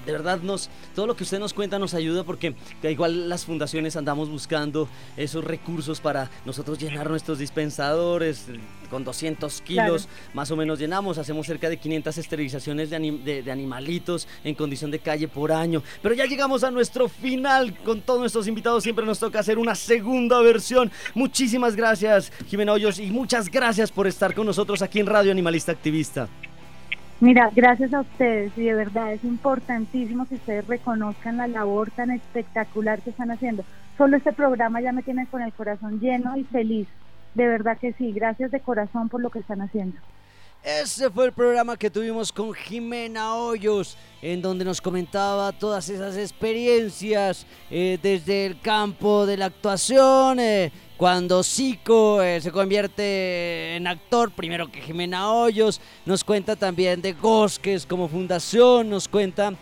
de verdad nos todo lo que usted nos cuenta nos ayuda porque igual las fundaciones andamos buscando esos recursos para nosotros llenar nuestros dispensadores con 200 kilos más o menos llenamos hacemos cerca de 500 esterilizaciones de, animalitos en condición de calle por año. Pero ya llegamos a nuestro final con todos nuestros invitados siempre nos toca hacer una segunda versión. Muchísimas gracias Jimena Hoyos y muchas gracias por estar con nosotros aquí en Radio Animalista Activista Mira, gracias a ustedes y de verdad es importantísimo que ustedes reconozcan la labor tan espectacular que están haciendo. Solo este programa ya me tiene con el corazón lleno y feliz. De verdad que sí, gracias de corazón por lo que están haciendo. Ese fue el programa que tuvimos con Jimena Hoyos, en donde nos comentaba todas esas experiencias eh, desde el campo de la actuación, eh, cuando Zico eh, se convierte en actor, primero que Jimena Hoyos, nos cuenta también de Gosques como fundación, nos cuenta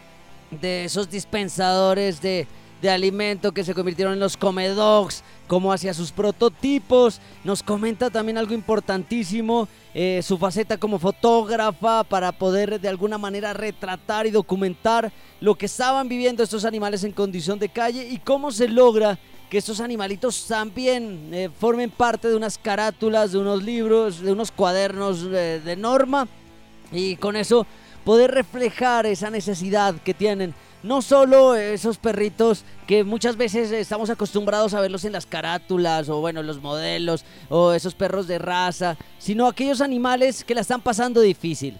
de esos dispensadores de, de alimento que se convirtieron en los comedogs, como hacia sus prototipos. Nos comenta también algo importantísimo, eh, su faceta como fotógrafa para poder de alguna manera retratar y documentar lo que estaban viviendo estos animales en condición de calle y cómo se logra que estos animalitos también eh, formen parte de unas carátulas, de unos libros, de unos cuadernos eh, de norma y con eso poder reflejar esa necesidad que tienen no solo esos perritos que muchas veces estamos acostumbrados a verlos en las carátulas o bueno, los modelos o esos perros de raza, sino aquellos animales que la están pasando difícil,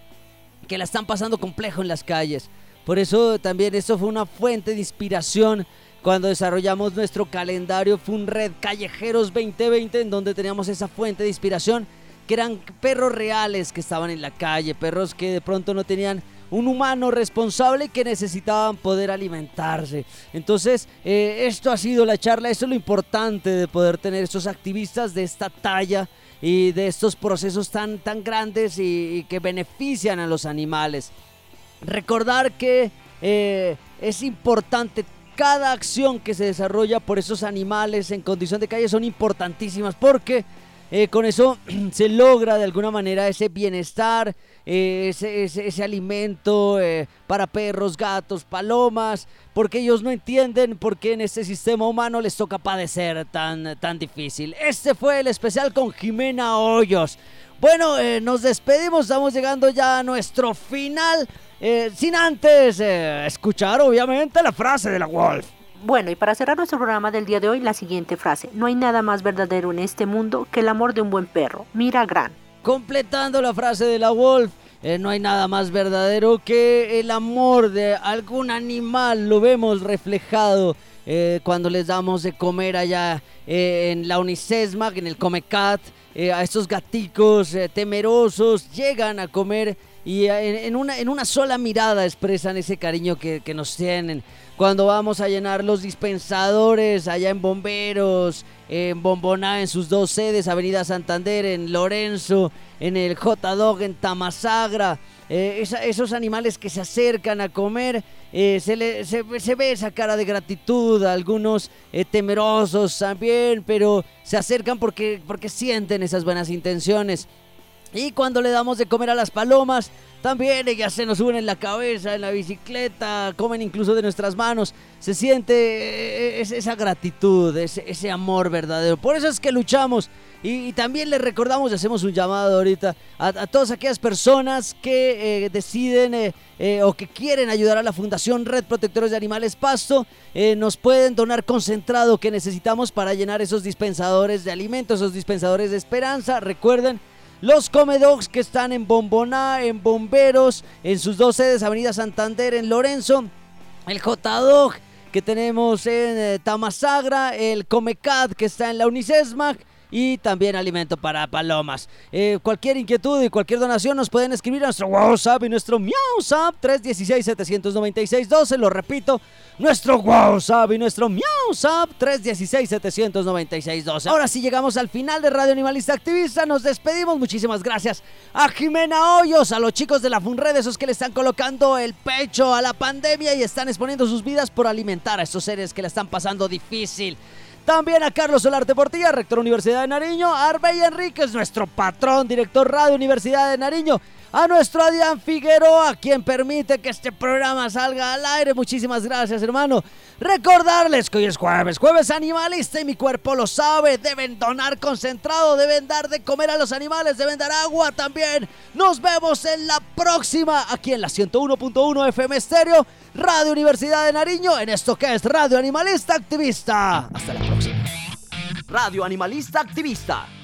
que la están pasando complejo en las calles. Por eso también esto fue una fuente de inspiración cuando desarrollamos nuestro calendario Red Callejeros 2020 en donde teníamos esa fuente de inspiración que eran perros reales que estaban en la calle, perros que de pronto no tenían un humano responsable que necesitaban poder alimentarse. Entonces, eh, esto ha sido la charla, esto es lo importante de poder tener estos activistas de esta talla y de estos procesos tan, tan grandes y, que benefician a los animales. Recordar que eh, es importante cada acción que se desarrolla por esos animales en condición de calle son importantísimas porque eh, con eso se logra de alguna manera ese bienestar, eh, ese, ese, alimento eh, para perros, gatos, palomas, porque ellos no entienden por qué en este sistema humano les toca padecer tan, tan difícil. Este fue el especial con Jimena Hoyos. Bueno, nos despedimos, estamos llegando ya a nuestro final, sin antes escuchar obviamente la frase de la Wolf. Bueno, y para cerrar nuestro programa del día de hoy, la siguiente frase. No hay nada más verdadero en este mundo que el amor de un buen perro. Mira Gran. Completando la frase de la Wolf, eh, no hay nada más verdadero que el amor de algún animal. Lo vemos reflejado eh, cuando les damos de comer allá eh, en la Unicesmac, en el Comecat. a estos gaticos temerosos llegan a comer y en, una, en una sola mirada expresan ese cariño que, que nos tienen cuando vamos a llenar los dispensadores allá en Bomberos, en Bomboná, en sus dos sedes, Avenida Santander, en Lorenzo, en el J-Dog, en Tamasagra. Eh, esos animales que se acercan a comer, eh, se, se, ve esa cara de gratitud, algunos eh, temerosos también, pero se acercan porque, porque sienten esas buenas intenciones. Y cuando le damos de comer a las palomas, también ellas se nos suben en la cabeza, en la bicicleta, comen incluso de nuestras manos. Se siente eh, esa gratitud, ese, amor verdadero. Por eso es que luchamos. Y, también les recordamos y hacemos un llamado ahorita a, todas aquellas personas que eh, deciden eh, o que quieren ayudar a la Fundación Red Protectores de Animales Pasto. nos pueden donar concentrado que necesitamos para llenar esos dispensadores de alimentos, esos dispensadores de esperanza. Recuerden los Comedogs que están en Bomboná, en Bomberos, en sus dos sedes, Avenida Santander, en Lorenzo. El J-Dog que tenemos en eh, Tamasagra, el Comecat que está en la Unicesmac y también alimento para palomas. Eh, cualquier inquietud y cualquier donación nos pueden escribir a nuestro WhatsApp y nuestro MiauSap 316-796-12. Lo repito, nuestro WhatsApp y nuestro MiauSap 316-796-12. Ahora sí llegamos al final de Radio Animalista Activista. Nos despedimos. Muchísimas gracias a Jimena Hoyos, a los chicos de la FUNRED, esos que le están colocando el pecho a la pandemia y están exponiendo sus vidas por alimentar a estos seres que la están pasando difícil. También a Carlos Solarte Portilla, rector Universidad de Nariño. Arbey Enríquez, nuestro patrón, director Radio Universidad de Nariño. A nuestro Adrián Figueroa, quien permite que este programa salga al aire. Muchísimas gracias, hermano. Recordarles que hoy es jueves, jueves animalista y mi cuerpo lo sabe. Deben donar concentrado, deben dar de comer a los animales, deben dar agua también. Nos vemos en la próxima, aquí en la 101.1 FM Estéreo. Radio Universidad de Nariño, en esto que es Radio Animalista Activista. Hasta la próxima. Radio Animalista Activista